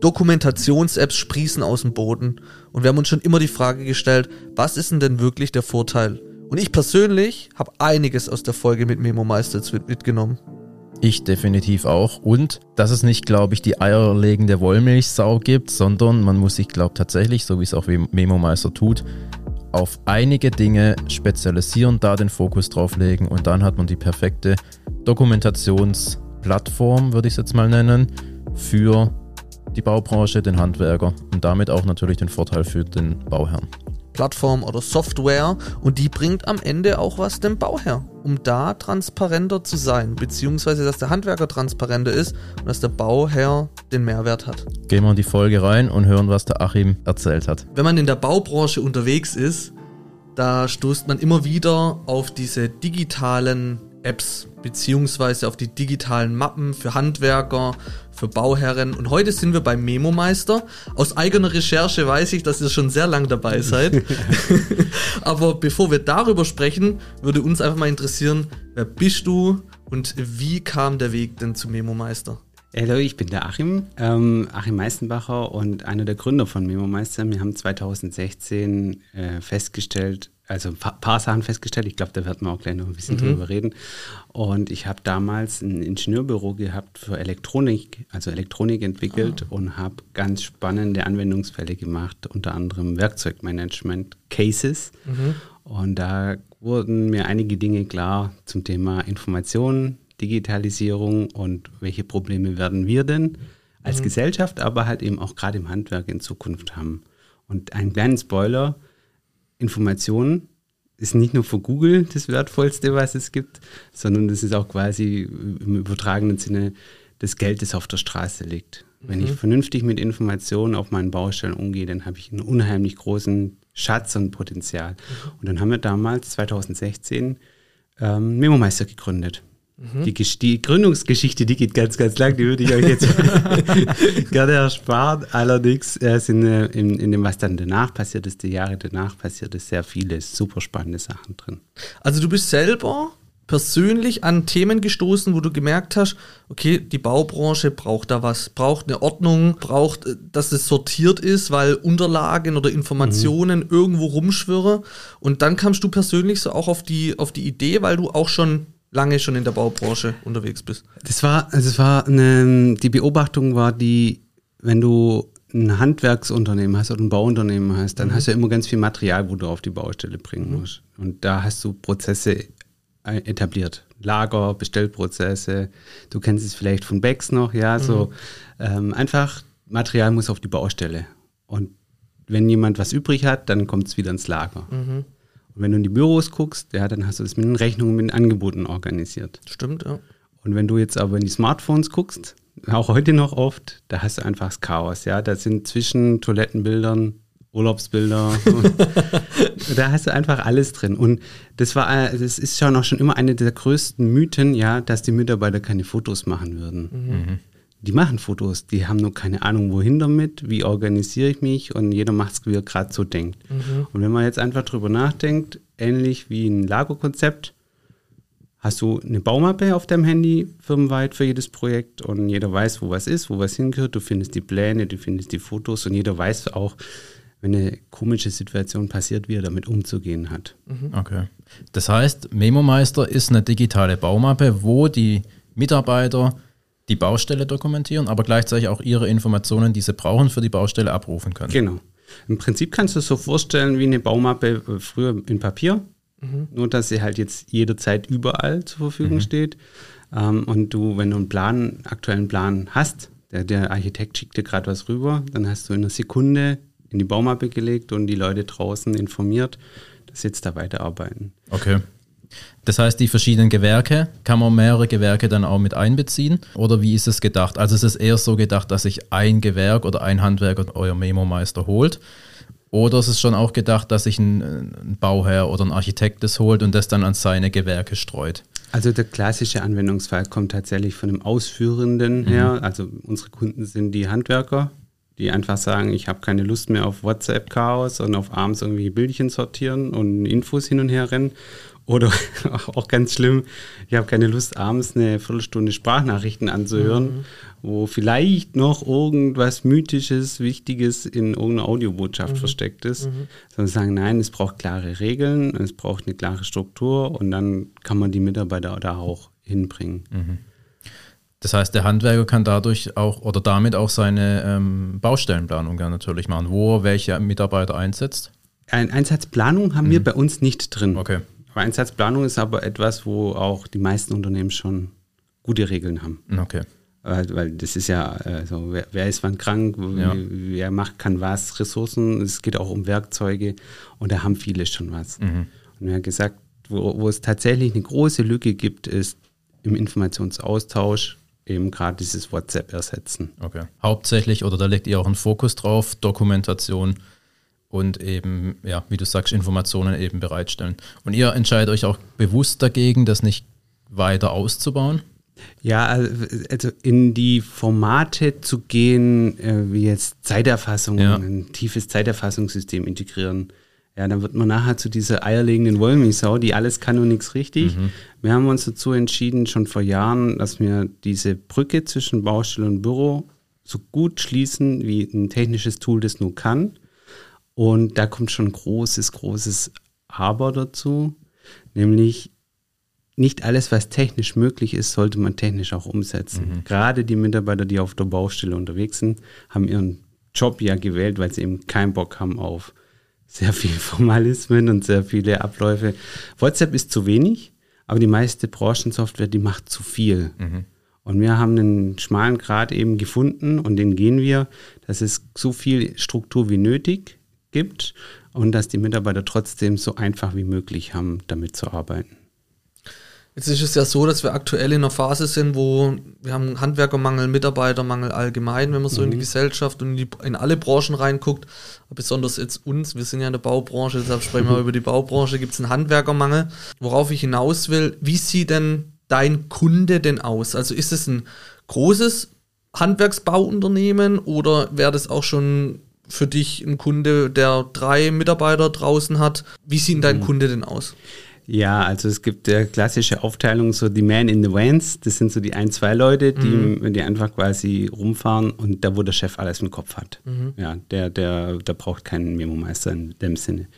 Dokumentations-Apps sprießen aus dem Boden und wir haben uns schon immer die Frage gestellt, was ist denn denn wirklich der Vorteil? Und ich persönlich habe einiges aus der Folge mit Memo Meister mitgenommen. Ich definitiv auch. Und dass es nicht, glaube ich, die eierlegende Wollmilchsau gibt, sondern man muss sich, glaube ich, tatsächlich, so wie es auch Memo Meister tut, auf einige Dinge spezialisieren, da den Fokus drauf legen und dann hat man die perfekte Dokumentationsplattform, würde ich es jetzt mal nennen, für die Baubranche, den Handwerker und damit auch natürlich den Vorteil für den Bauherrn. Plattform oder Software und die bringt am Ende auch was dem Bauherr, um da transparenter zu sein, beziehungsweise dass der Handwerker transparenter ist und dass der Bauherr den Mehrwert hat. Gehen wir in die Folge rein und hören, was der Achim erzählt hat. Wenn man in der Baubranche unterwegs ist, da stoßt man immer wieder auf diese digitalen Apps beziehungsweise auf die digitalen Mappen für Handwerker, für Bauherren. Und heute sind wir beim Memo Meister. Aus eigener Recherche weiß ich, dass ihr schon sehr lang dabei seid. Aber bevor wir darüber sprechen, würde uns einfach mal interessieren, wer bist du und wie kam der Weg denn zu Memo Meister? Hallo, ich bin der Achim, ähm, Achim Meistenbacher und einer der Gründer von Memo Meister. Wir haben 2016 äh, festgestellt, also ein paar Sachen festgestellt. Ich glaube, da wird man auch gleich noch ein bisschen mhm. drüber reden. Und ich habe damals ein Ingenieurbüro gehabt für Elektronik, also Elektronik entwickelt oh. und habe ganz spannende Anwendungsfälle gemacht, unter anderem Werkzeugmanagement, Cases. Mhm. Und da wurden mir einige Dinge klar zum Thema Information, Digitalisierung und welche Probleme werden wir denn als mhm. Gesellschaft, aber halt eben auch gerade im Handwerk in Zukunft haben. Und einen kleinen Spoiler, Informationen ist nicht nur für Google das Wertvollste, was es gibt, sondern das ist auch quasi im übertragenen Sinne das Geld, das auf der Straße liegt. Mhm. Wenn ich mhm. vernünftig mit Informationen auf meinen Baustellen umgehe, dann habe ich einen unheimlich großen Schatz und Potenzial. Mhm. Und dann haben wir damals, 2016, ähm, Memo-Meister gegründet. Mhm. Die, die, Gründungsgeschichte, die geht ganz, ganz lang, die würde ich euch jetzt gerne ersparen. Allerdings äh, sind äh, in, in, dem, was dann danach passiert ist, die Jahre danach passiert ist, sehr viele super spannende Sachen drin. Also du bist selber persönlich an Themen gestoßen, wo du gemerkt hast, okay, die Baubranche braucht da was, braucht eine Ordnung, braucht, äh, dass es sortiert ist, weil Unterlagen oder Informationen mhm. irgendwo rumschwirren. Und dann kamst du persönlich so auch auf die, auf die Idee, weil du auch schon lange schon in der Baubranche unterwegs bist? Das war, also es war eine, die Beobachtung war die, wenn du ein Handwerksunternehmen hast oder ein Bauunternehmen hast, dann mhm. hast du ja immer ganz viel Material, wo du auf die Baustelle bringen mhm. musst. Und da hast du Prozesse äh, etabliert. Lager, Bestellprozesse. Du kennst es vielleicht von Becks noch, ja, mhm. so ähm, einfach Material muss auf die Baustelle. Und wenn jemand was übrig hat, dann kommt es wieder ins Lager. Mhm. Und wenn du in die Büros guckst, ja, dann hast du das mit den Rechnungen, mit den Angeboten organisiert. Stimmt, ja. Und wenn du jetzt aber in die Smartphones guckst, auch heute noch oft, da hast du einfach das Chaos, ja. Da sind zwischen Toilettenbildern Urlaubsbilder. da hast du einfach alles drin. Und das war, das ist schon auch schon immer eine der größten Mythen, ja, dass die Mitarbeiter keine Fotos machen würden. Mhm die machen Fotos, die haben nur keine Ahnung, wohin damit, wie organisiere ich mich und jeder macht es, wie er gerade so denkt. Mhm. Und wenn man jetzt einfach drüber nachdenkt, ähnlich wie ein Lagerkonzept, hast du eine Baumappe auf deinem Handy firmenweit für jedes Projekt und jeder weiß, wo was ist, wo was hingehört. Du findest die Pläne, du findest die Fotos und jeder weiß auch, wenn eine komische Situation passiert, wie er damit umzugehen hat. Mhm. Okay. Das heißt, Memo Meister ist eine digitale Baumappe, wo die Mitarbeiter die Baustelle dokumentieren, aber gleichzeitig auch ihre Informationen, die sie brauchen, für die Baustelle abrufen können. Genau. Im Prinzip kannst du es so vorstellen wie eine Baumappe äh, früher in Papier, mhm. nur dass sie halt jetzt jederzeit überall zur Verfügung mhm. steht. Ähm, und du, wenn du einen Plan, aktuellen Plan hast, der, der Architekt schickt dir gerade was rüber, dann hast du in einer Sekunde in die Baumappe gelegt und die Leute draußen informiert, dass sie jetzt da weiterarbeiten. Okay. Das heißt, die verschiedenen Gewerke, kann man mehrere Gewerke dann auch mit einbeziehen? Oder wie ist es gedacht? Also ist es eher so gedacht, dass sich ein Gewerk oder ein Handwerker euer Memo-Meister holt? Oder ist es schon auch gedacht, dass sich ein, ein Bauherr oder ein Architekt das holt und das dann an seine Gewerke streut? Also der klassische Anwendungsfall kommt tatsächlich von dem Ausführenden mhm. her. Also unsere Kunden sind die Handwerker, die einfach sagen, ich habe keine Lust mehr auf WhatsApp-Chaos und auf abends irgendwie Bildchen sortieren und Infos hin und her rennen. Oder auch ganz schlimm, ich habe keine Lust, abends eine Viertelstunde Sprachnachrichten anzuhören, mhm. wo vielleicht noch irgendwas Mythisches, Wichtiges in irgendeiner Audiobotschaft mhm. versteckt ist. Mhm. Sondern sagen, nein, es braucht klare Regeln, es braucht eine klare Struktur und dann kann man die Mitarbeiter da auch hinbringen. Mhm. Das heißt, der Handwerker kann dadurch auch oder damit auch seine ähm, Baustellenplanung natürlich machen, wo er welche Mitarbeiter einsetzt. Ein Einsatzplanung haben mhm. wir bei uns nicht drin. Okay. Einsatzplanung ist aber etwas, wo auch die meisten Unternehmen schon gute Regeln haben. Okay. Weil, weil das ist ja, also wer, wer ist wann krank, ja. wer macht, kann was, Ressourcen, es geht auch um Werkzeuge und da haben viele schon was. Mhm. Und wir haben gesagt, wo, wo es tatsächlich eine große Lücke gibt, ist im Informationsaustausch eben gerade dieses WhatsApp ersetzen. Okay. Hauptsächlich, oder da legt ihr auch einen Fokus drauf, Dokumentation und eben, ja, wie du sagst, Informationen eben bereitstellen. Und ihr entscheidet euch auch bewusst dagegen, das nicht weiter auszubauen? Ja, also in die Formate zu gehen, äh, wie jetzt Zeiterfassung, ja. ein tiefes Zeiterfassungssystem integrieren. Ja, dann wird man nachher zu dieser eierlegenden Wollmilchsau, die alles kann und nichts richtig. Mhm. Wir haben uns dazu entschieden, schon vor Jahren, dass wir diese Brücke zwischen Baustelle und Büro so gut schließen, wie ein technisches Tool das nur kann. Und da kommt schon großes, großes Aber dazu, nämlich nicht alles, was technisch möglich ist, sollte man technisch auch umsetzen. Mhm. Gerade die Mitarbeiter, die auf der Baustelle unterwegs sind, haben ihren Job ja gewählt, weil sie eben keinen Bock haben auf sehr viele Formalismen und sehr viele Abläufe. WhatsApp ist zu wenig, aber die meiste Branchensoftware, die macht zu viel. Mhm. Und wir haben einen schmalen Grad eben gefunden und den gehen wir, dass es so viel Struktur wie nötig gibt und dass die Mitarbeiter trotzdem so einfach wie möglich haben, damit zu arbeiten. Jetzt ist es ja so, dass wir aktuell in einer Phase sind, wo wir haben Handwerkermangel, Mitarbeitermangel allgemein, wenn man so mhm. in die mhm. Gesellschaft und in, die, in, alle Branchen reinguckt. Besonders jetzt uns, wir sind ja in der Baubranche, deshalb sprechen wir über die Baubranche, gibt es einen Handwerkermangel. Worauf ich hinaus will, wie sieht denn dein Kunde denn aus? Also ist es ein großes Handwerksbauunternehmen oder wäre das auch schon für dich ein Kunde, der drei Mitarbeiter draußen hat? Wie sieht dein mhm. Kunde denn aus? Ja, also es gibt der klassische Aufteilung, so die Man in the Vans, das sind so die ein, zwei Leute, die, mhm. die einfach quasi rumfahren und da, wo der Chef alles im Kopf hat. Mhm. Ja, der, der, der braucht keinen Memo-Meister in dem Sinne.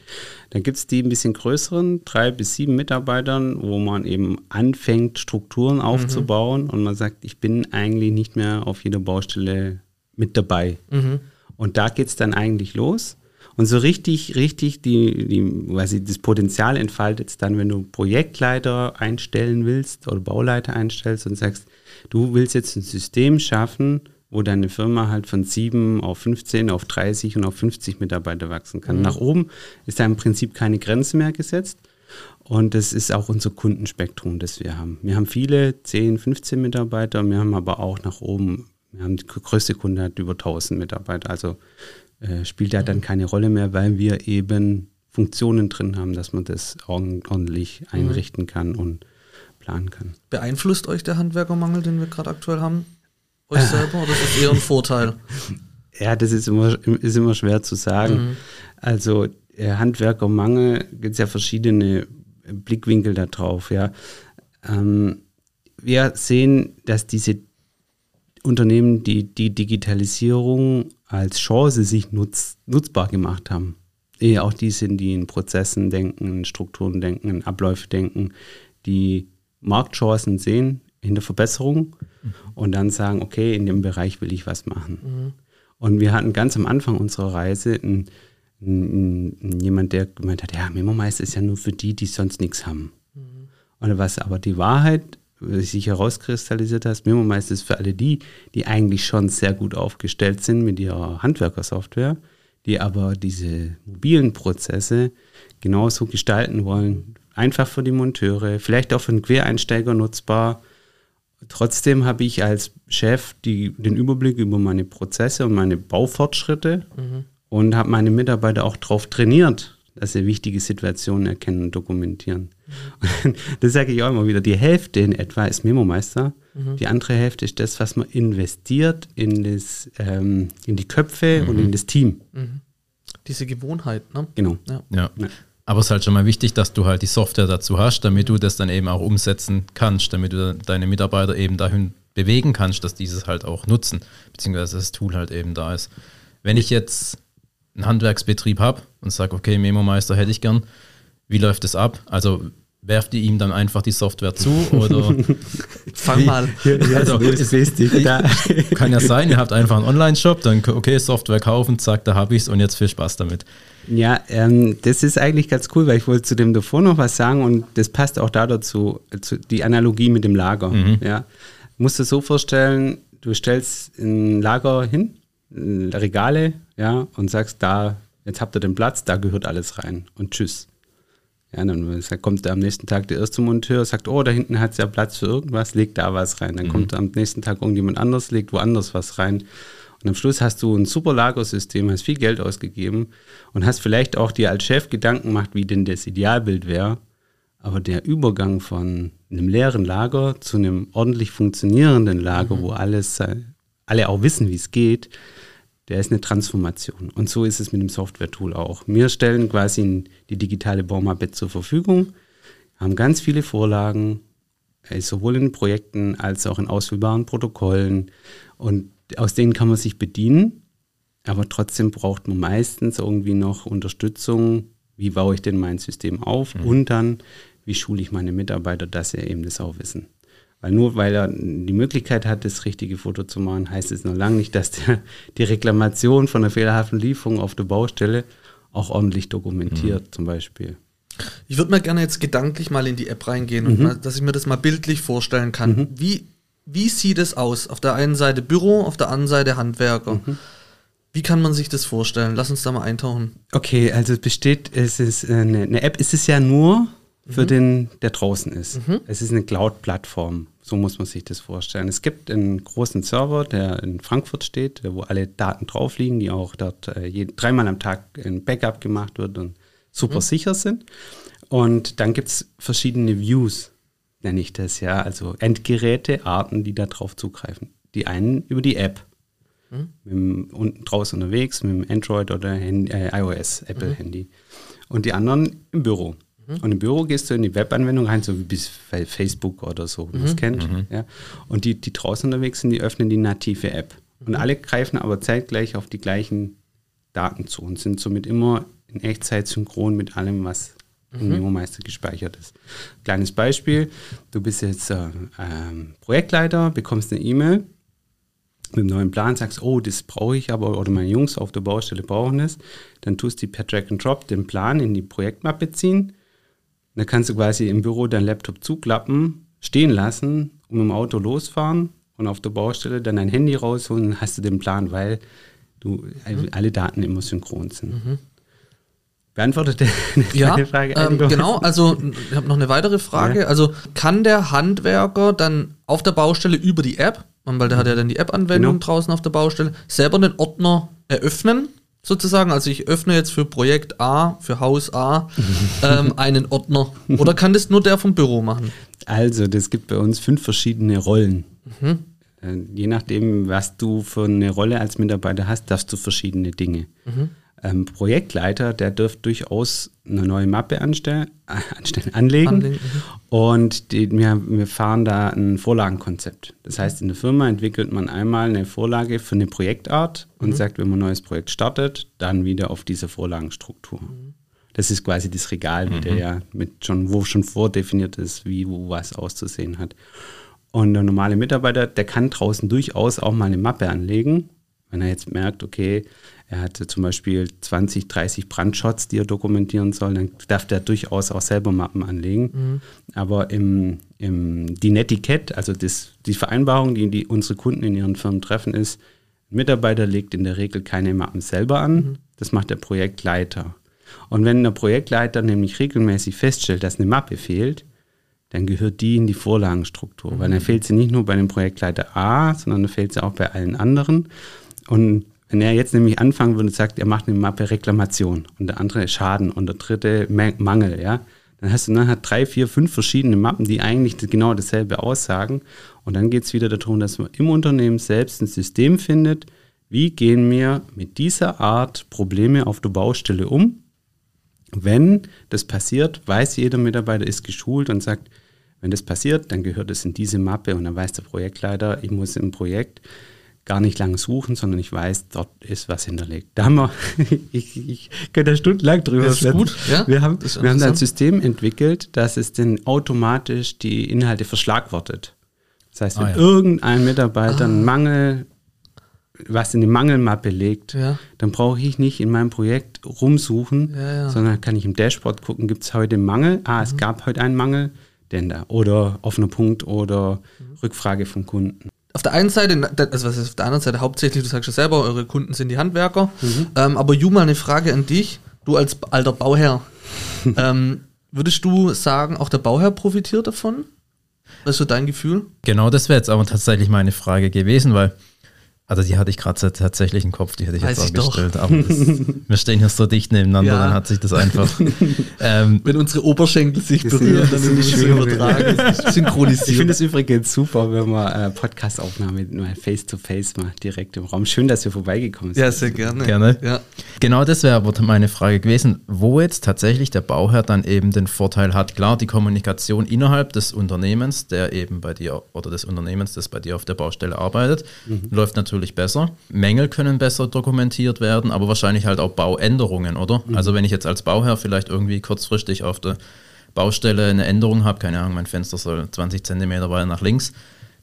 Dann gibt es die ein bisschen größeren, drei bis sieben Mitarbeitern, wo man eben anfängt, Strukturen mhm. aufzubauen mhm. und man sagt, ich bin eigentlich nicht mehr auf jeder Baustelle mit dabei. Mhm. Und da geht es dann eigentlich los. Und so richtig, richtig die, die, quasi das Potenzial entfaltet es dann, wenn du Projektleiter einstellen willst oder Bauleiter einstellst und sagst, du willst jetzt ein System schaffen, wo deine Firma halt von 7 auf 15, auf 30 und auf 50 Mitarbeiter wachsen kann. Mhm. Nach oben ist da im Prinzip keine Grenze mehr gesetzt. Und das ist auch unser Kundenspektrum, das wir haben. Wir haben viele, 10, 15 Mitarbeiter, wir haben aber auch nach oben, wir haben die größte Kunde hat über 1000 Mitarbeiter. Also äh, spielt ja dann mhm. keine Rolle mehr, weil wir eben Funktionen drin haben, dass man das ordentlich mhm. einrichten kann und planen kann. Beeinflusst euch der Handwerkermangel, den wir gerade aktuell haben, euch selber oder ist das eher ein Vorteil? Ja, das ist immer, ist immer schwer zu sagen. Mhm. Also äh, Handwerkermangel gibt es ja verschiedene Blickwinkel darauf. Ja. Ähm, wir sehen, dass diese Unternehmen, die die Digitalisierung als Chance sich nutz, nutzbar gemacht haben. Eher auch die sind, die in Prozessen denken, in Strukturen denken, in Abläufe denken, die Marktchancen sehen in der Verbesserung mhm. und dann sagen, okay, in dem Bereich will ich was machen. Mhm. Und wir hatten ganz am Anfang unserer Reise einen, einen, jemand, der gemeint hat, ja, Memo-Meister ist ja nur für die, die sonst nichts haben. Mhm. Und was aber die Wahrheit sich herauskristallisiert hast, Memo-Meister ist für alle die, die eigentlich schon sehr gut aufgestellt sind mit ihrer Handwerkersoftware, die aber diese mobilen Prozesse genauso gestalten wollen. Einfach für die Monteure, vielleicht auch für einen Quereinsteiger nutzbar. Trotzdem habe ich als Chef die, den Überblick über meine Prozesse und meine Baufortschritte mhm. und habe meine Mitarbeiter auch darauf trainiert, dass sie wichtige Situationen erkennen und dokumentieren. Und das sage ich auch immer wieder. Die Hälfte in etwa ist Memo-Meister. Mhm. Die andere Hälfte ist das, was man investiert in, das, ähm, in die Köpfe mhm. und in das Team. Mhm. Diese Gewohnheit, ne? Genau. Ja. ja. ja. Aber es ist halt schon mal wichtig, dass du halt die Software dazu hast, damit du das dann eben auch umsetzen kannst, damit du deine Mitarbeiter eben dahin bewegen kannst, dass dieses halt auch nutzen, beziehungsweise das Tool halt eben da ist. Wenn ich jetzt einen Handwerksbetrieb habe und sage, okay, Memo-Meister hätte ich gern, wie läuft es ab? Also werft ihr ihm dann einfach die Software zu oder fang mal. also, ist. Kann ja sein, ihr habt einfach einen Online-Shop, dann okay, Software kaufen, zack, da habe ich es und jetzt viel Spaß damit. Ja, ähm, das ist eigentlich ganz cool, weil ich wollte zu dem davor noch was sagen und das passt auch da dazu, zu, die Analogie mit dem Lager. Mhm. Ja. Musst du so vorstellen, du stellst ein Lager hin, Regale, ja, und sagst, da, jetzt habt ihr den Platz, da gehört alles rein und tschüss. Ja, dann kommt am nächsten Tag der erste Monteur, sagt, oh, da hinten hat es ja Platz für irgendwas, legt da was rein. Dann mhm. kommt am nächsten Tag irgendjemand anders, legt woanders was rein. Und am Schluss hast du ein super Lagersystem, hast viel Geld ausgegeben und hast vielleicht auch dir als Chef Gedanken gemacht, wie denn das Idealbild wäre. Aber der Übergang von einem leeren Lager zu einem ordentlich funktionierenden Lager, mhm. wo alles, alle auch wissen, wie es geht, der ist eine Transformation. Und so ist es mit dem Software-Tool auch. Wir stellen quasi die digitale Baumappe zur Verfügung, haben ganz viele Vorlagen, äh, sowohl in Projekten als auch in ausfüllbaren Protokollen. Und aus denen kann man sich bedienen, aber trotzdem braucht man meistens irgendwie noch Unterstützung. Wie baue ich denn mein System auf? Mhm. Und dann, wie schule ich meine Mitarbeiter, dass sie eben das auch wissen. Weil nur weil er die Möglichkeit hat, das richtige Foto zu machen, heißt es noch lange nicht, dass der, die Reklamation von einer fehlerhaften Lieferung auf der Baustelle auch ordentlich dokumentiert, mhm. zum Beispiel. Ich würde mir gerne jetzt gedanklich mal in die App reingehen mhm. und mal, dass ich mir das mal bildlich vorstellen kann. Mhm. Wie, wie sieht es aus? Auf der einen Seite Büro, auf der anderen Seite Handwerker. Mhm. Wie kann man sich das vorstellen? Lass uns da mal eintauchen. Okay, also es besteht, es ist eine, eine App, ist es ja nur für mhm. den, der draußen ist. Mhm. Es ist eine Cloud-Plattform. So muss man sich das vorstellen. Es gibt einen großen Server, der in Frankfurt steht, wo alle Daten drauf liegen, die auch dort äh, jeden, dreimal am Tag ein Backup gemacht wird und super mhm. sicher sind. Und dann gibt es verschiedene Views, nenne ich das ja, also Endgeräte, Arten, die da drauf zugreifen. Die einen über die App, mhm. unten draußen unterwegs, mit dem Android oder Handy, äh, iOS, Apple-Handy. Mhm. Und die anderen im Büro. Und im Büro gehst du in die Webanwendung rein, so wie bis Facebook oder so, wie man es mhm. kennt. Mhm. Ja. Und die, die draußen unterwegs sind, die öffnen die native App. Und alle greifen aber zeitgleich auf die gleichen Daten zu und sind somit immer in Echtzeit synchron mit allem, was mhm. im Memo-Meister gespeichert ist. Kleines Beispiel, du bist jetzt äh, ähm, Projektleiter, bekommst eine E-Mail mit einem neuen Plan, sagst, oh, das brauche ich aber, oder meine Jungs auf der Baustelle brauchen das, dann tust du per Drag and Drop den Plan in die Projektmappe ziehen dann kannst du quasi im Büro deinen Laptop zuklappen, stehen lassen und im Auto losfahren und auf der Baustelle dann dein Handy rausholen hast du den Plan, weil du mhm. alle Daten immer synchron sind. Mhm. Beantwortet eine ja, Frage? Ähm, genau, also ich habe noch eine weitere Frage. Ja. Also kann der Handwerker dann auf der Baustelle über die App, weil der hat ja dann die App-Anwendung genau. draußen auf der Baustelle, selber den Ordner eröffnen sozusagen. Also ich öffne jetzt für Projekt A, für Haus A, ähm, einen Ordner. Oder kann das nur der vom Büro machen? Also, das gibt bei uns fünf verschiedene Rollen. Mhm. Äh, je nachdem, was du für eine Rolle als Mitarbeiter hast, darfst du verschiedene Dinge. Mhm ähm, Projektleiter, der dürfte durchaus eine neue Mappe anstellen, anstellen anlegen. anlegen mhm. Und die, wir, wir fahren da ein Vorlagenkonzept. Das heißt, in der Firma entwickelt man einmal eine Vorlage für eine Projektart und mhm. sagt, wenn man ein neues Projekt startet, dann wieder auf diese Vorlagenstruktur. Mhm. Das ist quasi das Regal wieder, mhm. ja, mit schon, wo schon vordefiniert ist, wie wo was auszusehen hat. Und der normale Mitarbeiter, der kann draußen durchaus auch mal eine Mappe anlegen, wenn er jetzt merkt, okay, er hatte zum Beispiel 20, 30 Brandshots, die er dokumentieren soll, dann darf der durchaus auch selber Mappen anlegen. Mhm. Aber im, im, die Netiquette, also das, die Vereinbarung, die, die unsere Kunden in ihren Firmen treffen, ist, ein Mitarbeiter legt in der Regel keine Mappen selber an, mhm. das macht der Projektleiter. Und wenn der Projektleiter nämlich regelmäßig feststellt, dass eine Mappe fehlt, dann gehört die in die Vorlagenstruktur, mhm. weil dann fehlt sie nicht nur bei dem Projektleiter A, sondern dann fehlt sie auch bei allen anderen. Und Wenn er jetzt nämlich anfangen würde und sagt, er macht eine Mappe Reklamation und der andere Schaden und der dritte Mangel, ja, dann hast du nachher drei, vier, fünf verschiedene Mappen, die eigentlich genau dasselbe aussagen. Und dann geht es wieder darum, dass man im Unternehmen selbst ein System findet, wie gehen wir mit dieser Art Probleme auf der Baustelle um. Wenn das passiert, weiß jeder Mitarbeiter, ist geschult und sagt, wenn das passiert, dann gehört es in diese Mappe und dann weiß der Projektleiter, ich muss im Projekt gar nicht lange suchen, sondern ich weiß, dort ist was hinterlegt. Da haben wir, ich, ich könnte da stundenlang drüber das ist gut, ja? Wir haben, wir haben da ein System entwickelt, dass es dann automatisch die Inhalte verschlagwortet. Das heißt, wenn ah, ja. irgendein Mitarbeiter ah. einen Mangel, was in die Mangelmappe legt, ja. dann brauche ich nicht in meinem Projekt rumsuchen, sondern kann ich im Dashboard gucken, gibt es heute einen Mangel? Ah, mhm. es gab heute einen Mangel, denn da. Oder offener Punkt oder mhm. Rückfrage vom Kunden auf der einen Seite, also was ist auf der anderen Seite hauptsächlich, du sagst ja selber, eure Kunden sind die Handwerker. Mhm. Ähm, aber Ju, mal eine Frage an dich, du als alter Bauherr. ähm, würdest du sagen, auch der Bauherr profitiert davon? Was ist so dein Gefühl? Genau, das wäre jetzt aber tatsächlich meine Frage gewesen, weil also die hatte ich gerade tatsächlich im Kopf, die hätte ich Weiß jetzt auch gestellt. Aber das, wir stehen hier so dicht nebeneinander, ja. dann hat sich das einfach. Ähm, Wenn unsere Oberschenkel sich berühren, dann sind die schön übertragen, synchronisiert. Ich finde es übrigens super, wenn man äh, Podcastaufnahme nur face-to-face macht, direkt im Raum. Schön, dass wir vorbeigekommen sind. Ja, sehr gerne. Gerne. Ja. Genau das wäre aber meine Frage gewesen, wo jetzt tatsächlich der Bauherr dann eben den Vorteil hat. Klar, die Kommunikation innerhalb des Unternehmens, der eben bei dir oder des Unternehmens, das bei dir auf der Baustelle arbeitet, mhm. läuft natürlich natürlich besser. Mängel können besser dokumentiert werden, aber wahrscheinlich halt auch Bauänderungen, oder? Mhm. Also wenn ich jetzt als Bauherr vielleicht irgendwie kurzfristig auf der Baustelle eine Änderung habe, keine Ahnung, mein Fenster soll 20 Zentimeter weiter nach links,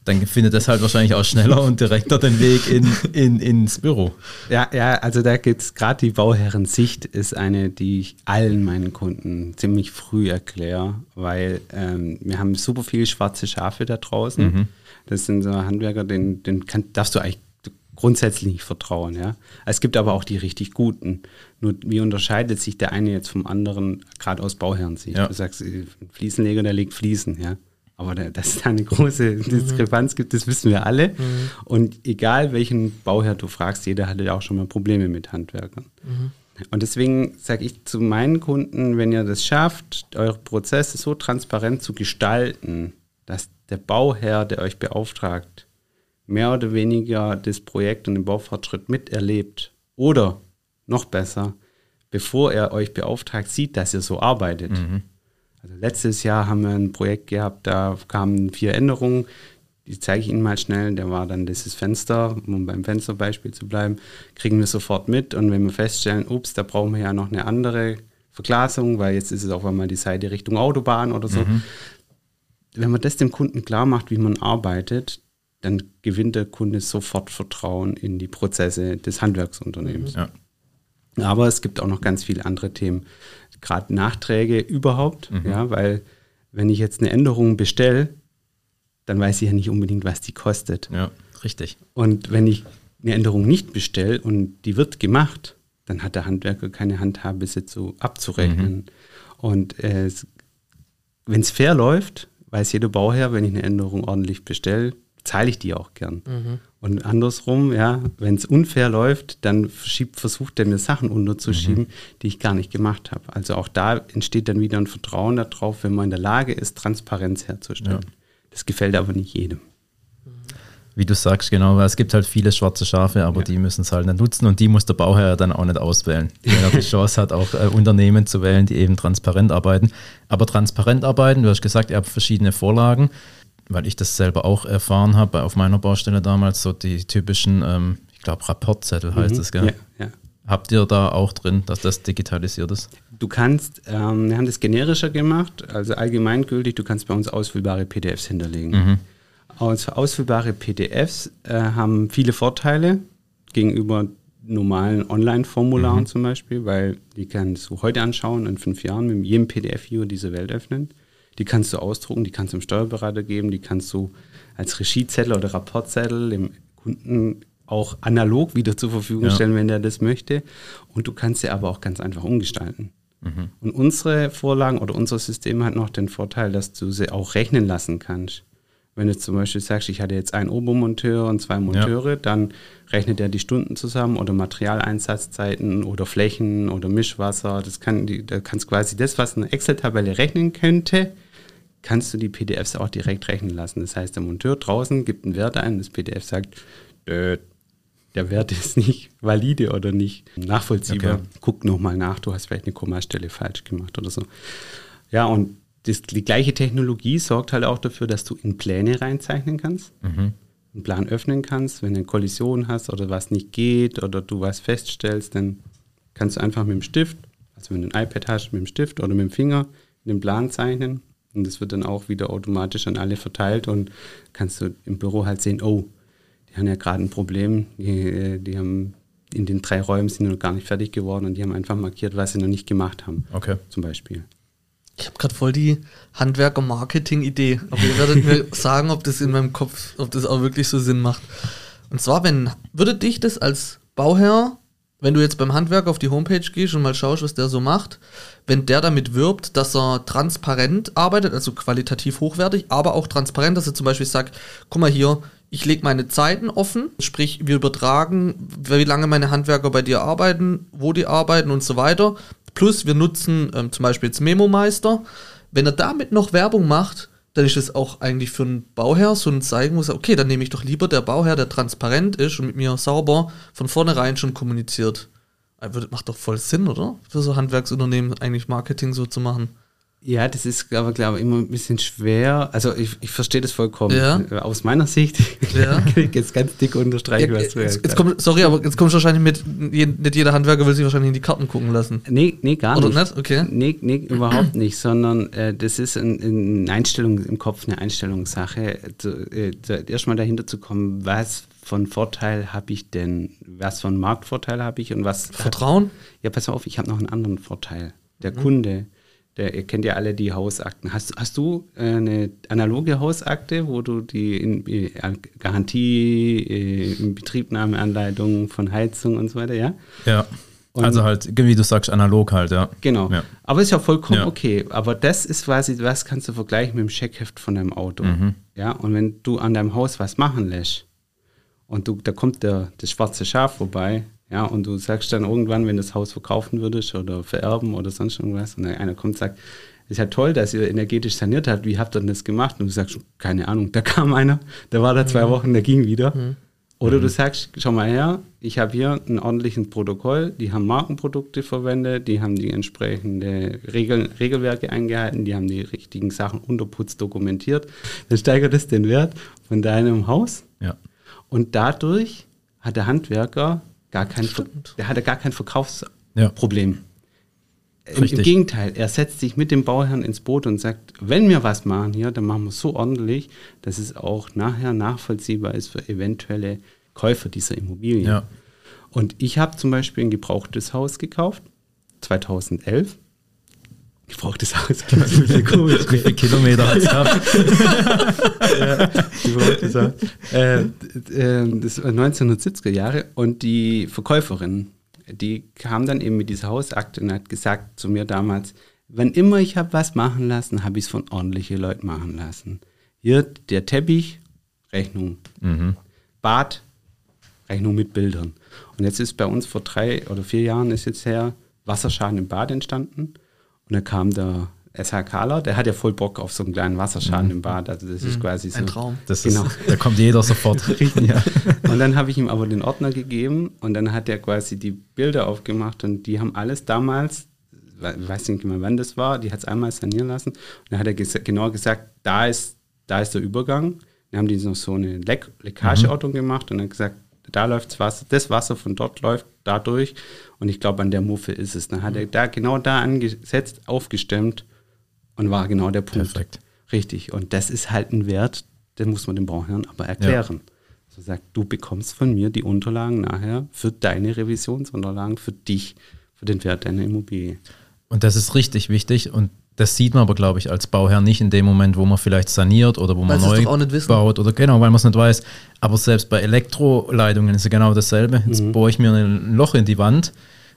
dann findet das halt wahrscheinlich auch schneller und direkter den Weg in, in, ins Büro. Ja, ja, also da geht es gerade die Bauherrensicht ist eine, die ich allen meinen Kunden ziemlich früh erkläre, weil ähm, wir haben super viele schwarze Schafe da draußen. Mhm. Das sind so Handwerker, den, den kann, darfst du eigentlich grundsätzlich nicht vertrauen. Ja? Es gibt aber auch die richtig guten. Nur wie unterscheidet sich der eine jetzt vom anderen, gerade aus Bauherrensicht? Ja. Du sagst, ein Fliesenleger, der legt Fliesen, ja. Aber da, dass es da eine große mhm. Diskrepanz gibt, das wissen wir alle. Mhm. Und egal welchen Bauherr du fragst, jeder hatte ja auch schon mal Probleme mit Handwerkern. Mhm. Und deswegen sage ich zu meinen Kunden, wenn ihr das schafft, eure Prozesse so transparent zu gestalten, dass der Bauherr, der euch beauftragt, mehr oder weniger das Projekt und den Baufortschritt miterlebt oder noch besser, bevor er euch beauftragt, sieht, dass ihr so arbeitet. Mhm. Also letztes Jahr haben wir ein Projekt gehabt, da kamen vier Änderungen, die zeige ich Ihnen mal schnell. Der war dann dieses Fenster, um beim Fensterbeispiel zu bleiben, kriegen wir sofort mit. Und wenn wir feststellen, ups, da brauchen wir ja noch eine andere Verglasung, weil jetzt ist es auch einmal die Seite Richtung Autobahn oder so. Mhm. Wenn man das dem Kunden klar macht, wie man arbeitet, dann gewinnt der Kunde sofort Vertrauen in die Prozesse des Handwerksunternehmens. Ja. Aber es gibt auch noch ganz viele andere Themen, gerade Nachträge überhaupt, mhm. ja, weil wenn ich jetzt eine Änderung bestelle, dann weiß ich ja nicht unbedingt, was die kostet. Ja, richtig. Und wenn ich eine Änderung nicht bestelle und die wird gemacht, dann hat der Handwerker keine Handhabe, sie zu abzurechnen. Mhm. Und äh, wenn es fair läuft, weiß jeder Bauherr, wenn ich eine Änderung ordentlich bestelle, zahle ich die auch gern. Mhm. Und andersrum, ja, wenn es unfair läuft, dann schiebt, versucht er mir Sachen unterzuschieben, mhm. die ich gar nicht gemacht habe. Also auch da entsteht dann wieder ein Vertrauen darauf, wenn man in der Lage ist, Transparenz herzustellen. Ja. Das gefällt aber nicht jedem. Wie du sagst, genau, weil es gibt halt viele schwarze Schafe, aber ja. die müssen es halt nicht nutzen und die muss der Bauherr dann auch nicht auswählen. Wenn er die Chance hat, auch äh, Unternehmen zu wählen, die eben transparent arbeiten. Aber transparent arbeiten, du hast gesagt, ihr habt verschiedene Vorlagen weil ich das selber auch erfahren habe auf meiner Baustelle damals, so die typischen, ähm, ich glaube, Rapportzettel heißt mhm. es, gell? Ja, ja. Habt ihr da auch drin, dass das digitalisiert ist? Du kannst, ähm, wir haben das generischer gemacht, also allgemeingültig, du kannst bei uns ausfüllbare PDFs hinterlegen. Mhm. Aus, ausfüllbare PDFs äh, haben viele Vorteile gegenüber normalen Online-Formularen mhm. zum Beispiel, weil die kannst du heute anschauen, in fünf Jahren mit jedem PDF-Viewer diese Welt öffnen. Die kannst du ausdrucken, die kannst du dem Steuerberater geben, die kannst du als Regiezettel oder Rapportzettel dem Kunden auch analog wieder zur Verfügung ja. stellen, wenn er das möchte. Und du kannst sie aber auch ganz einfach umgestalten. Mhm. Und unsere Vorlagen oder unser System hat noch den Vorteil, dass du sie auch rechnen lassen kannst. Wenn du zum Beispiel sagst, ich hatte jetzt einen Obermonteur und zwei Monteure, ja. dann rechnet er die Stunden zusammen oder Materialeinsatzzeiten oder Flächen oder Mischwasser. Das kann, da kannst quasi das, was eine Excel-Tabelle rechnen könnte, kannst du die PDFs auch direkt rechnen lassen. Das heißt, der Monteur draußen gibt einen Wert ein, das PDF sagt, der Wert ist nicht valide oder nicht nachvollziehbar. Okay. Guck nochmal nach, du hast vielleicht eine Kommastelle falsch gemacht oder so. Ja, und das, die gleiche Technologie sorgt halt auch dafür, dass du in Pläne reinzeichnen kannst. Mhm einen Plan öffnen kannst, wenn du eine Kollision hast oder was nicht geht oder du was feststellst, dann kannst du einfach mit dem Stift, also wenn du ein iPad hast, mit dem Stift oder mit dem Finger den Plan zeichnen und das wird dann auch wieder automatisch an alle verteilt und kannst du im Büro halt sehen, oh, die haben ja gerade ein Problem, die, die haben in den drei Räumen sind noch gar nicht fertig geworden und die haben einfach markiert, was sie noch nicht gemacht haben. Okay. Zum Beispiel. Ich habe gerade voll die Handwerker-Marketing-Idee. Aber ihr werdet mir sagen, ob das in meinem Kopf, ob das auch wirklich so Sinn macht. Und zwar, wenn, würde dich das als Bauherr, wenn du jetzt beim Handwerker auf die Homepage gehst und mal schaust, was der so macht, wenn der damit wirbt, dass er transparent arbeitet, also qualitativ hochwertig, aber auch transparent, dass er zum Beispiel sagt, guck mal hier, ich lege meine Zeiten offen, sprich wir übertragen, wie lange meine Handwerker bei dir arbeiten, wo die arbeiten und so weiter. Plus wir nutzen ähm, zum Beispiel jetzt Memo-Meister. Wenn er damit noch Werbung macht, dann ist es auch eigentlich für einen Bauherr so ein Zeigen, wo er okay, dann nehme ich doch lieber der Bauherr, der transparent ist und mit mir sauber von vornherein schon kommuniziert. Also, macht doch voll Sinn, oder? Für so Handwerksunternehmen eigentlich Marketing so zu machen. Ja, das ist aber, glaube ich, immer ein bisschen schwer. Also ich, ich verstehe das vollkommen. Ja. Aus meiner Sicht ja. kann jetzt ganz dick unterstreichen, ja, was du jetzt, jetzt kommt, Sorry, aber jetzt kommst du wahrscheinlich mit, nicht jeder Handwerker will sich wahrscheinlich in die Karten gucken lassen. Nee, nee gar Oder nicht. nicht? Okay. Nee, nee, überhaupt nicht, sondern äh, das ist ein, eine Einstellung im Kopf, eine Einstellungssache. Äh, erstmal dahinter zu kommen, was von Vorteil habe ich denn, was von Marktvorteil habe ich und was... Vertrauen? Hat, ja, pass auf, ich habe noch einen anderen Vorteil. Der mhm. Kunde der, ihr kennt ja alle die Hausakten. Hast, hast du äh, eine analoge Hausakte, wo du die in, äh, Garantie, äh, Inbetriebnahmeanleitung von Heizung und so weiter, ja? Ja. Und also halt, wie du sagst, analog halt, ja. Genau. Ja. Aber ist ja vollkommen ja. okay. Aber das ist quasi, was kannst du vergleichen mit dem Scheckheft von deinem Auto. Mhm. Ja, und wenn du an deinem Haus was machen lässt und du, da kommt der, das schwarze Schaf vorbei, ja, und du sagst dann irgendwann, wenn das Haus verkaufen würdest oder vererben oder sonst irgendwas, und einer kommt und sagt, ist ja toll, dass ihr energetisch saniert habt, wie habt ihr denn das gemacht? Und du sagst, keine Ahnung, da kam einer, der war da zwei mhm. Wochen, der ging wieder. Mhm. Oder mhm. du sagst, schau mal her, ich habe hier ein ordentliches Protokoll, die haben Markenprodukte verwendet, die haben die entsprechenden Regel, Regelwerke eingehalten, die haben die richtigen Sachen unter Putz dokumentiert. Dann steigert es den Wert von deinem Haus. Ja. Und dadurch hat der Handwerker gar kein, der hatte gar kein Verkaufsproblem. Ja. Im, Im, Gegenteil, er setzt sich mit dem Bauherrn ins Boot und sagt, wenn wir was machen hier, dann machen wir es so ordentlich, dass es auch nachher nachvollziehbar ist für eventuelle Käufer dieser Immobilien. Ja. Und ich habe zum Beispiel ein gebrauchtes Haus gekauft, 2011. Gebrauchtes Haus, das ist ein komisch. Wie viele Kilometer hat es gehabt? ja, gebrauchtes Haus. Äh, äh, das war 1970er Jahre und die Verkäuferin die kam dann eben mit dieser Hausakte und hat gesagt zu mir damals, wenn immer ich habe was machen lassen, habe ich es von ordentlichen Leuten machen lassen. Hier der Teppich, Rechnung. Mhm. Bad, Rechnung mit Bildern. Und jetzt ist bei uns vor drei oder vier Jahren ist jetzt her Wasserschaden im Bad entstanden. Und da kam der SHKler, der hat ja voll Bock auf so einen kleinen Wasserschaden mhm. im Bad. Also das ist mhm. quasi so. Ein Traum. Das genau. Ist, da kommt jeder sofort. Ja. Und dann habe ich ihm aber den Ordner gegeben und dann hat er quasi die Bilder aufgemacht und die haben alles damals, ich weiß nicht mehr wann das war, die hat es einmal sanieren lassen. Und dann hat er ges genau gesagt, da ist, da ist der Übergang. Dann haben die noch so eine Leck Leckageortung mhm. gemacht und dann gesagt, da läuft das Wasser, das Wasser von dort läuft da durch und ich glaube, an der Muffe ist es. Dann hat er da genau da angesetzt, aufgestemmt und war genau der Punkt. Perfekt. Richtig. Und das ist halt ein Wert, den muss man dem Bauherrn aber erklären. Ja. So sagt, du bekommst von mir die Unterlagen nachher für deine Revisionsunterlagen, für dich, für den Wert deiner Immobilie. Und das ist richtig wichtig und das sieht man aber, glaube ich, als Bauherr nicht in dem Moment, wo man vielleicht saniert oder wo man neu baut oder genau, weil man es nicht weiß. Aber selbst bei Elektroleitungen ist es genau dasselbe. Jetzt mhm. bohre ich mir ein Loch in die Wand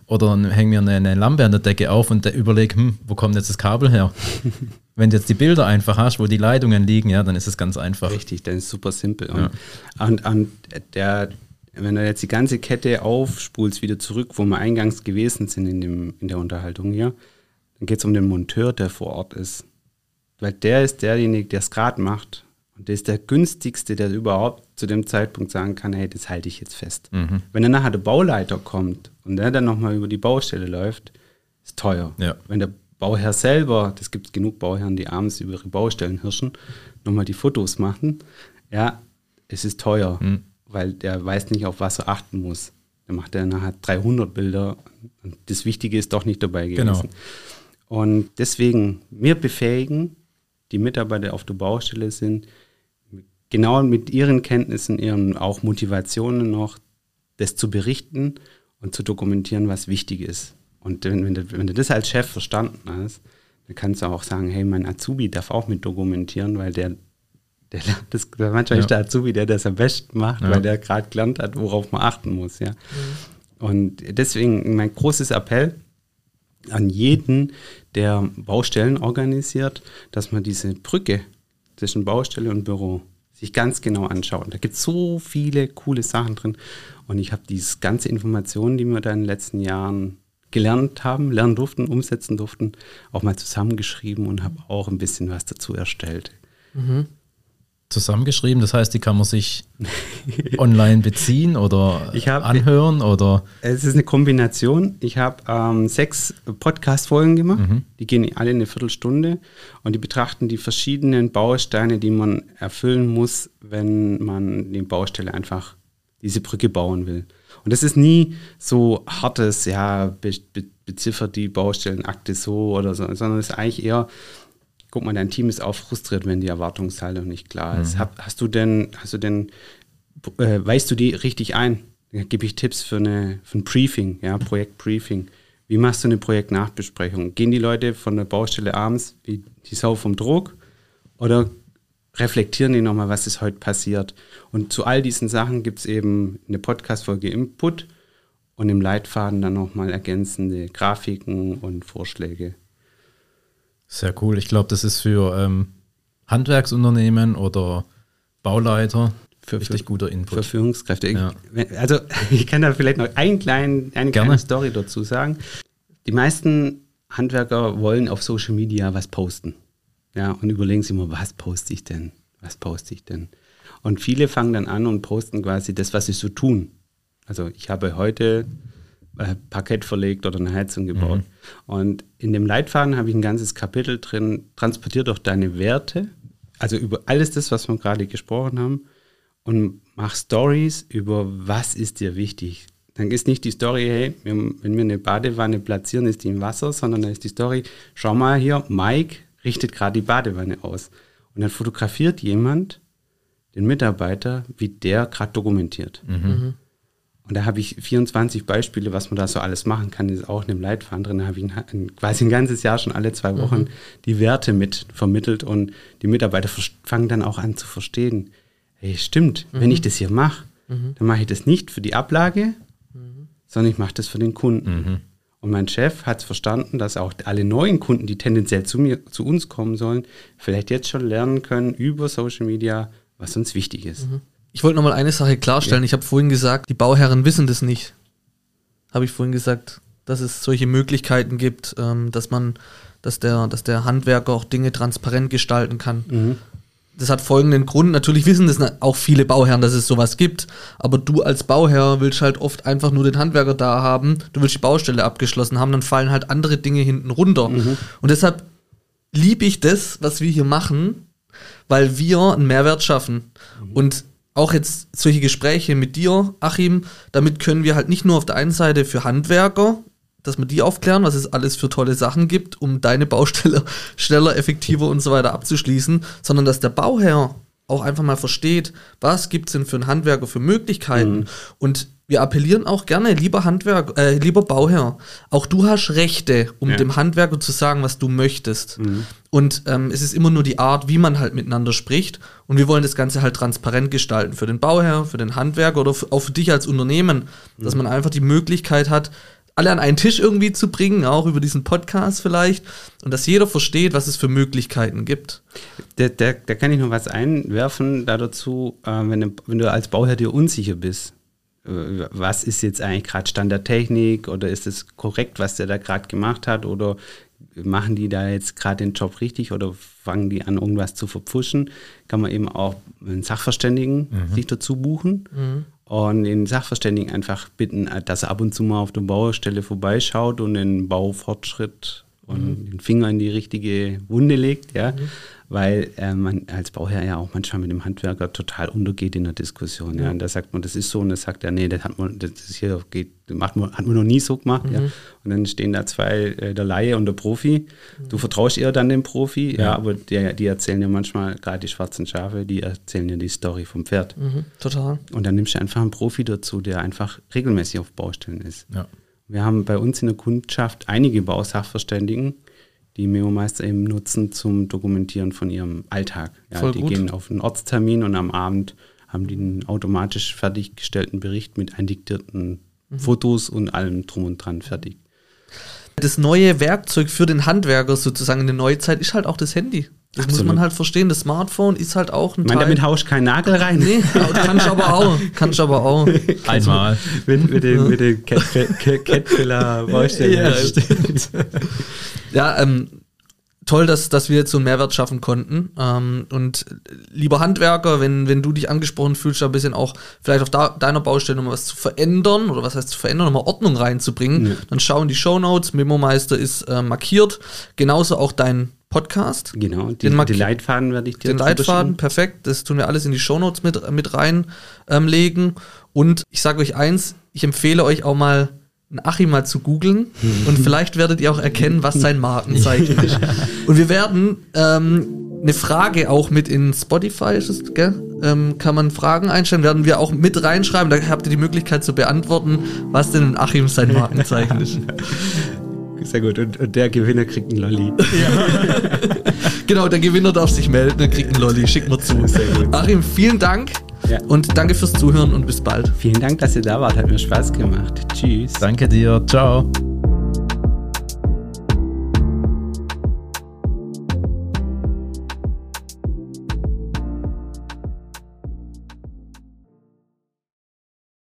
oder hänge mir eine, eine, Lampe an der Decke auf und überlege, hm, wo kommt jetzt das Kabel her? Wenn du jetzt die Bilder einfach hast, wo die Leitungen liegen, ja, dann ist es ganz einfach. Richtig, dann ist es super simpel. Und, ja. und, und der, wenn du jetzt die ganze Kette aufspulst, wieder zurück, wo wir eingangs gewesen sind in, dem, in der Unterhaltung hier, dann geht es um den Monteur, der vor Ort ist. Weil der ist derjenige, der es gerade macht. Und der ist der günstigste, der überhaupt zu dem Zeitpunkt sagen kann, hey, das halte ich jetzt fest. Mhm. Wenn dann nachher der Bauleiter kommt und der dann nochmal über die Baustelle läuft, ist teuer. Ja. Wenn der Bauherr selber, das gibt es genug Bauherren, die abends über ihre Baustellen hirschen, nochmal die Fotos machen, ja, es ist teuer, mhm. weil der weiß nicht, auf was er achten muss. Der macht dann nachher 300 Bilder und das Wichtige ist doch nicht dabei gewesen. Genau. Und deswegen, wir befähigen die Mitarbeiter auf der Baustelle sind, genau mit ihren Kenntnissen, ihren auch Motivationen noch, das zu berichten und zu dokumentieren, was wichtig ist. Und wenn, wenn, du, wenn du das als Chef verstanden hast, dann kannst du auch sagen, hey, mein Azubi darf auch mit dokumentieren, weil der, der das, manchmal ja. ist der Azubi, der das am besten macht, ja. weil der gerade gelernt hat, worauf man achten muss. Ja. Mhm. Und deswegen mein großes Appell an jeden, der Baustellen organisiert, dass man diese Brücke zwischen Baustelle und Büro sich ganz genau anschaut. Da gibt es so viele coole Sachen drin. Und ich habe diese ganze Informationen, die wir da in den letzten Jahren gelernt haben, lernen durften, umsetzen durften, auch mal zusammengeschrieben und habe auch ein bisschen was dazu erstellt. Mhm zusammengeschrieben. Das heißt, die kann man sich online beziehen oder hab, anhören oder? Es ist eine Kombination. Ich habe ähm, sechs Podcast-Folgen gemacht. Mhm. Die gehen alle eine Viertelstunde und die betrachten die verschiedenen Bausteine, die man erfüllen muss, wenn man die Baustelle einfach diese Brücke bauen will. Und das ist nie so hartes, ja, be be beziffert die Baustellenakte so oder so, sondern es ist eigentlich eher guck mal, dein Team ist auch frustriert, wenn die Erwartungshaltung nicht klar ist. Mhm. Hab, hast du denn, hast du denn, äh, weißt du die richtig ein? Da gebe ich Tipps für, eine, für ein Briefing, ja, Projektbriefing. Wie machst du eine Projektnachbesprechung? Gehen die Leute von der Baustelle abends wie die Sau vom Druck oder reflektieren die nochmal, was ist heute passiert? Und zu all diesen Sachen gibt es eben eine Podcast-Folge Input und im Leitfaden dann nochmal ergänzende Grafiken und Vorschläge. Sehr cool. Ich glaube, das ist für ähm, Handwerksunternehmen oder Bauleiter für, richtig für, guter Input. Für Führungskräfte. Ja. Also ich kann da vielleicht noch ein klein, eine Gerne. kleine Story dazu sagen. Die meisten Handwerker wollen auf Social Media was posten. Ja, und überlegen sich immer, was poste ich denn? Was poste ich denn? Und viele fangen dann an und posten quasi das, was sie so tun. Also ich habe heute äh, Parkett verlegt oder eine Heizung gebaut. Mhm. Und in dem Leitfaden habe ich ein ganzes Kapitel drin, transportiert doch deine Werte, also über alles das, was wir gerade gesprochen haben, und mach Stories über, was ist dir wichtig. Dann ist nicht die Story, hey, wenn wir eine Badewanne platzieren, ist die im Wasser, sondern dann ist die Story, schau mal hier, Mike richtet gerade die Badewanne aus. Und dann fotografiert jemand den Mitarbeiter, wie der gerade dokumentiert. Mhm. Mhm. Und da habe ich 24 Beispiele, was man da so alles machen kann. Das ist auch in dem Leitfaden drin. Da habe ich ein, ein, quasi ein ganzes Jahr schon alle zwei Wochen mhm. die Werte mit vermittelt und die Mitarbeiter fangen dann auch an zu verstehen. Hey, stimmt, mhm. wenn ich das hier mache, mhm. dann mache ich das nicht für die Ablage, mhm. sondern ich mache das für den Kunden. Mhm. Und mein Chef hat es verstanden, dass auch alle neuen Kunden, die tendenziell zu mir, zu uns kommen sollen, vielleicht jetzt schon lernen können über Social Media, was uns wichtig ist. Mhm. Ich wollte nochmal eine Sache klarstellen. Ja. Ich habe vorhin gesagt, die Bauherren wissen das nicht. Habe ich vorhin gesagt, dass es solche Möglichkeiten gibt, ähm, dass man, dass der, dass der Handwerker auch Dinge transparent gestalten kann. Mhm. Das hat folgenden Grund. Natürlich wissen das auch viele Bauherren, dass es sowas gibt. Aber du als Bauherr willst halt oft einfach nur den Handwerker da haben. Du willst die Baustelle abgeschlossen haben. Dann fallen halt andere Dinge hinten runter. Mhm. Und deshalb liebe ich das, was wir hier machen, weil wir einen Mehrwert schaffen. Mhm. Und auch jetzt solche Gespräche mit dir, Achim, damit können wir halt nicht nur auf der einen Seite für Handwerker, dass wir die aufklären, was es alles für tolle Sachen gibt, um deine Baustelle schneller, effektiver und so weiter abzuschließen, sondern dass der Bauherr auch einfach mal versteht, was gibt es denn für einen Handwerker für Möglichkeiten mhm. und wir appellieren auch gerne, lieber Handwerk, äh, lieber Bauherr, auch du hast Rechte, um ja. dem Handwerker zu sagen, was du möchtest. Mhm. Und ähm, es ist immer nur die Art, wie man halt miteinander spricht. Und wir wollen das Ganze halt transparent gestalten für den Bauherr, für den Handwerker oder auch für dich als Unternehmen, mhm. dass man einfach die Möglichkeit hat, alle an einen Tisch irgendwie zu bringen, auch über diesen Podcast vielleicht, und dass jeder versteht, was es für Möglichkeiten gibt. Da, da, da kann ich noch was einwerfen da dazu, äh, wenn, wenn du als Bauherr dir unsicher bist. Was ist jetzt eigentlich gerade Stand der Technik oder ist es korrekt, was der da gerade gemacht hat? Oder machen die da jetzt gerade den Job richtig oder fangen die an, irgendwas zu verpfuschen, kann man eben auch einen Sachverständigen sich dazu buchen und den Sachverständigen einfach bitten, dass er ab und zu mal auf der Baustelle vorbeischaut und den Baufortschritt und den Finger in die richtige Wunde legt, ja, weil äh, man als Bauherr ja auch manchmal mit dem Handwerker total untergeht in der Diskussion, ja, und da sagt man, das ist so und das sagt er, nee, das hat man, das hier geht, macht man, hat man noch nie so gemacht, ja, und dann stehen da zwei, äh, der Laie und der Profi, du vertraust eher dann dem Profi, ja, aber der, die erzählen ja manchmal, gerade die schwarzen Schafe, die erzählen ja die Story vom Pferd. Mhm, total. Und dann nimmst du einfach einen Profi dazu, der einfach regelmäßig auf Baustellen ist. Ja. Wir haben bei uns in der Kundschaft einige Bausachverständigen, die Memo-Meister eben nutzen zum Dokumentieren von ihrem Alltag. Ja, die gut. gehen auf einen Ortstermin und am Abend haben die einen automatisch fertiggestellten Bericht mit eindiktierten Mhm. Fotos und allem drum und dran fertig. Das neue Werkzeug für den Handwerker sozusagen in der Neuzeit ist halt auch das Handy. Das muss Absolut. man halt verstehen. Das Smartphone ist halt auch ein Ich meine, damit haust du keinen Nagel rein. nee, kannst du aber auch. Kannst du aber auch. Einmal. mit, mit den, mit den Catfiller-Baustellen. Ja, Ja, ähm, toll, dass, dass wir jetzt so einen Mehrwert schaffen konnten. Ähm, und lieber Handwerker, wenn, wenn du dich angesprochen fühlst, da ein bisschen auch vielleicht auf da, deiner Baustelle nochmal was zu verändern oder was heißt zu verändern, nochmal Ordnung reinzubringen, Ja. dann schau in die Shownotes. Memo-Meister ist äh, markiert. Genauso auch dein Podcast. Genau, die, Den die Leitfaden werde ich dir Den Leitfaden, perfekt. Das tun wir alles in die Shownotes mit, mit reinlegen. Ähm, legen. und ich sage euch eins, ich empfehle euch auch mal, einen Achim mal zu googeln und vielleicht werdet ihr auch erkennen, was sein Markenzeichen ist. Und wir werden ähm, eine Frage auch mit in Spotify, ist es, gell? Ähm, kann man Fragen einstellen, werden wir auch mit reinschreiben. Da habt ihr die Möglichkeit zu beantworten, was denn in Achim sein Markenzeichen ist. Sehr gut. Und, und der Gewinner kriegt einen Lolli. Genau, der Gewinner darf sich melden, der kriegt einen Lolli, schickt mir zu. Sehr gut. Achim, vielen Dank Ja. und danke fürs Zuhören und bis bald. Vielen Dank, dass ihr da wart. Hat mir Spaß gemacht. Tschüss. Danke dir. Ciao.